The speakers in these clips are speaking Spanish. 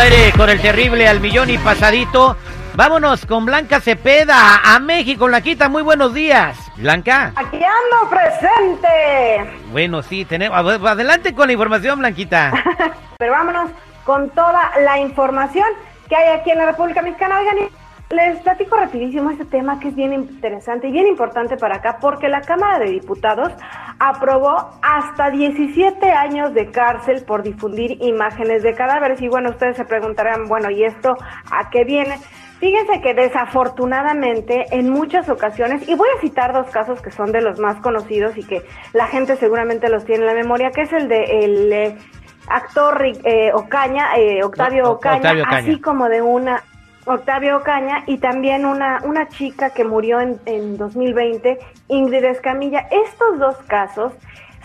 Al aire con el terrible al millón y pasadito. Vámonos con Blanca Cepeda a México, Blanquita. Muy buenos días. Blanca. Aquí ando presente. Bueno, sí, tenemos. Adelante con la información, Blanquita. Pero vámonos con toda la información que hay aquí en la República Mexicana. Oigan, les platico rapidísimo este tema que es bien interesante y bien importante para acá porque la Cámara de Diputados aprobó hasta 17 años de cárcel por difundir imágenes de cadáveres. Y bueno, ustedes se preguntarán, bueno, ¿y esto a qué viene? Fíjense que desafortunadamente en muchas ocasiones, y voy a citar dos casos que son de los más conocidos y que la gente seguramente los tiene en la memoria, que es el de el eh, actor eh, Ocaña, eh, Octavio, Ocaña, así como de una Octavio Ocaña y también una, una chica que murió en, en 2020, Ingrid Escamilla. Estos dos casos,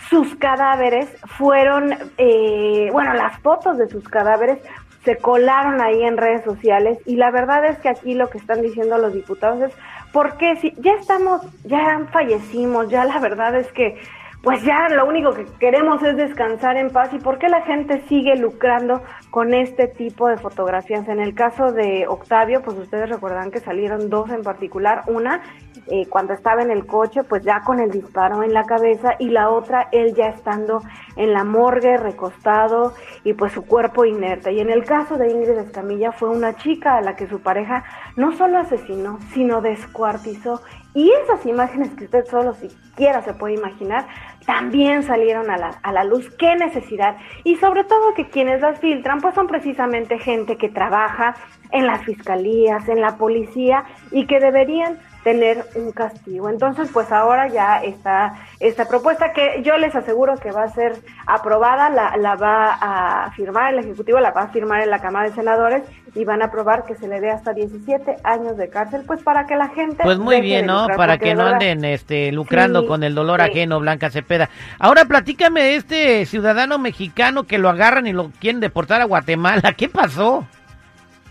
sus cadáveres fueron, eh, bueno, las fotos de sus cadáveres se colaron ahí en redes sociales y la verdad es que aquí lo que están diciendo los diputados es, porque si ya estamos, ya fallecimos, ya la verdad es que pues ya lo único que queremos es descansar en paz y por qué la gente sigue lucrando con este tipo de fotografías. En el caso de Octavio, pues ustedes recuerdan que salieron dos en particular, una eh, cuando estaba en el coche, pues ya con el disparo en la cabeza y la otra él ya estando en la morgue, recostado y pues su cuerpo inerte. Y en el caso de Ingrid Escamilla fue una chica a la que su pareja no solo asesinó, sino descuartizó y esas imágenes que usted solo siquiera se puede imaginar, también salieron a la, a la luz. ¿Qué necesidad? Y sobre todo que quienes las filtran, pues son precisamente gente que trabaja en las fiscalías, en la policía y que deberían tener un castigo. Entonces, pues ahora ya está esta propuesta que yo les aseguro que va a ser aprobada, la, la va a firmar el Ejecutivo, la va a firmar en la Cámara de Senadores y van a aprobar que se le dé hasta 17 años de cárcel, pues para que la gente... Pues muy bien, ¿no? Para que no anden este, lucrando con el dolor ajeno, Blanca Cepeda. Ahora platícame de este ciudadano mexicano que lo agarran y lo quieren deportar a Guatemala. ¿Qué pasó?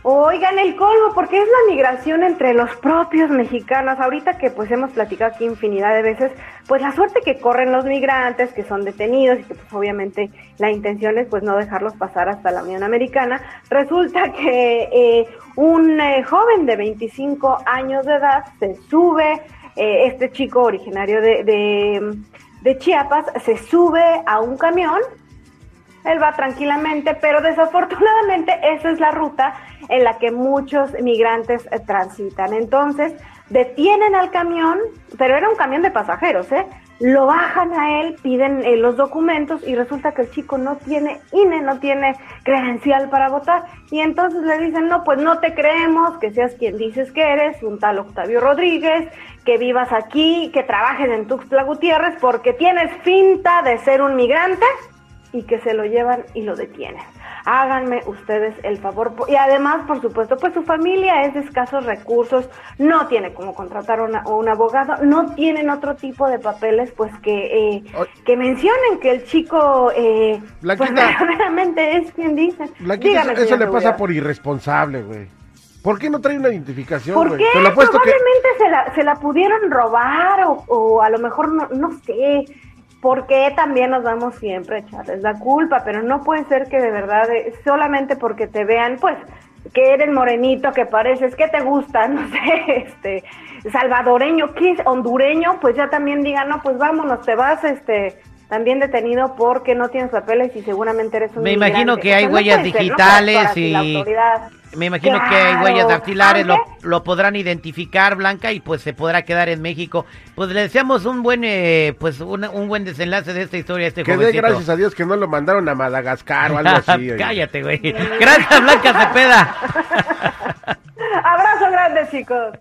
Oigan, el colmo, porque es la migración entre los propios mexicanos. Ahorita que pues hemos platicado aquí infinidad de veces, pues la suerte que corren los migrantes que son detenidos y que pues obviamente la intención es pues no dejarlos pasar hasta la Unión Americana. Resulta que eh, un eh, joven de 25 años de edad se sube, eh, este chico originario de, de, de Chiapas, se sube a un camión él va tranquilamente, pero desafortunadamente esa es la ruta en la que muchos migrantes eh, transitan. Entonces, detienen al camión, pero era un camión de pasajeros, ¿eh? Lo bajan a él, piden eh, los documentos y resulta que el chico no tiene INE, no tiene credencial para votar. Y entonces le dicen, no, pues no te creemos, que seas quien dices que eres, un tal Octavio Rodríguez, que vivas aquí, que trabajes en Tuxtla Gutiérrez, porque tienes finta de ser un migrante y que se lo llevan y lo detienen. Háganme ustedes el favor. Y además, por supuesto, pues su familia es de escasos recursos, no tiene como contratar una, un abogado, no tienen otro tipo de papeles, pues que, eh, que mencionen que el chico, eh, pues es quien dice. Dígame, eso, le pasa por irresponsable, güey. ¿Por qué no trae una identificación? ¿Por qué? Probablemente se, la, se la pudieron robar o, o a lo mejor no, no sé ¿por qué también nos vamos siempre a echarles la culpa? Pero no puede ser que de verdad, eh, solamente porque te vean, pues, que eres morenito, que pareces, que te gusta, no sé, este, salvadoreño, que es hondureño, pues ya también digan, no, pues vámonos, te vas, este, también detenido porque no tienes papeles y seguramente eres un Me imagino que hay huellas digitales y... Me imagino que hay huellas dactilares, lo, lo, podrán identificar, Blanca, y pues se podrá quedar en México. Pues le deseamos un buen eh, pues un, un, buen desenlace de esta historia este Que dé gracias a Dios que no lo mandaron a Madagascar o algo así. Cállate, güey. Gracias, Blanca Cepeda. Abrazo grande, chicos.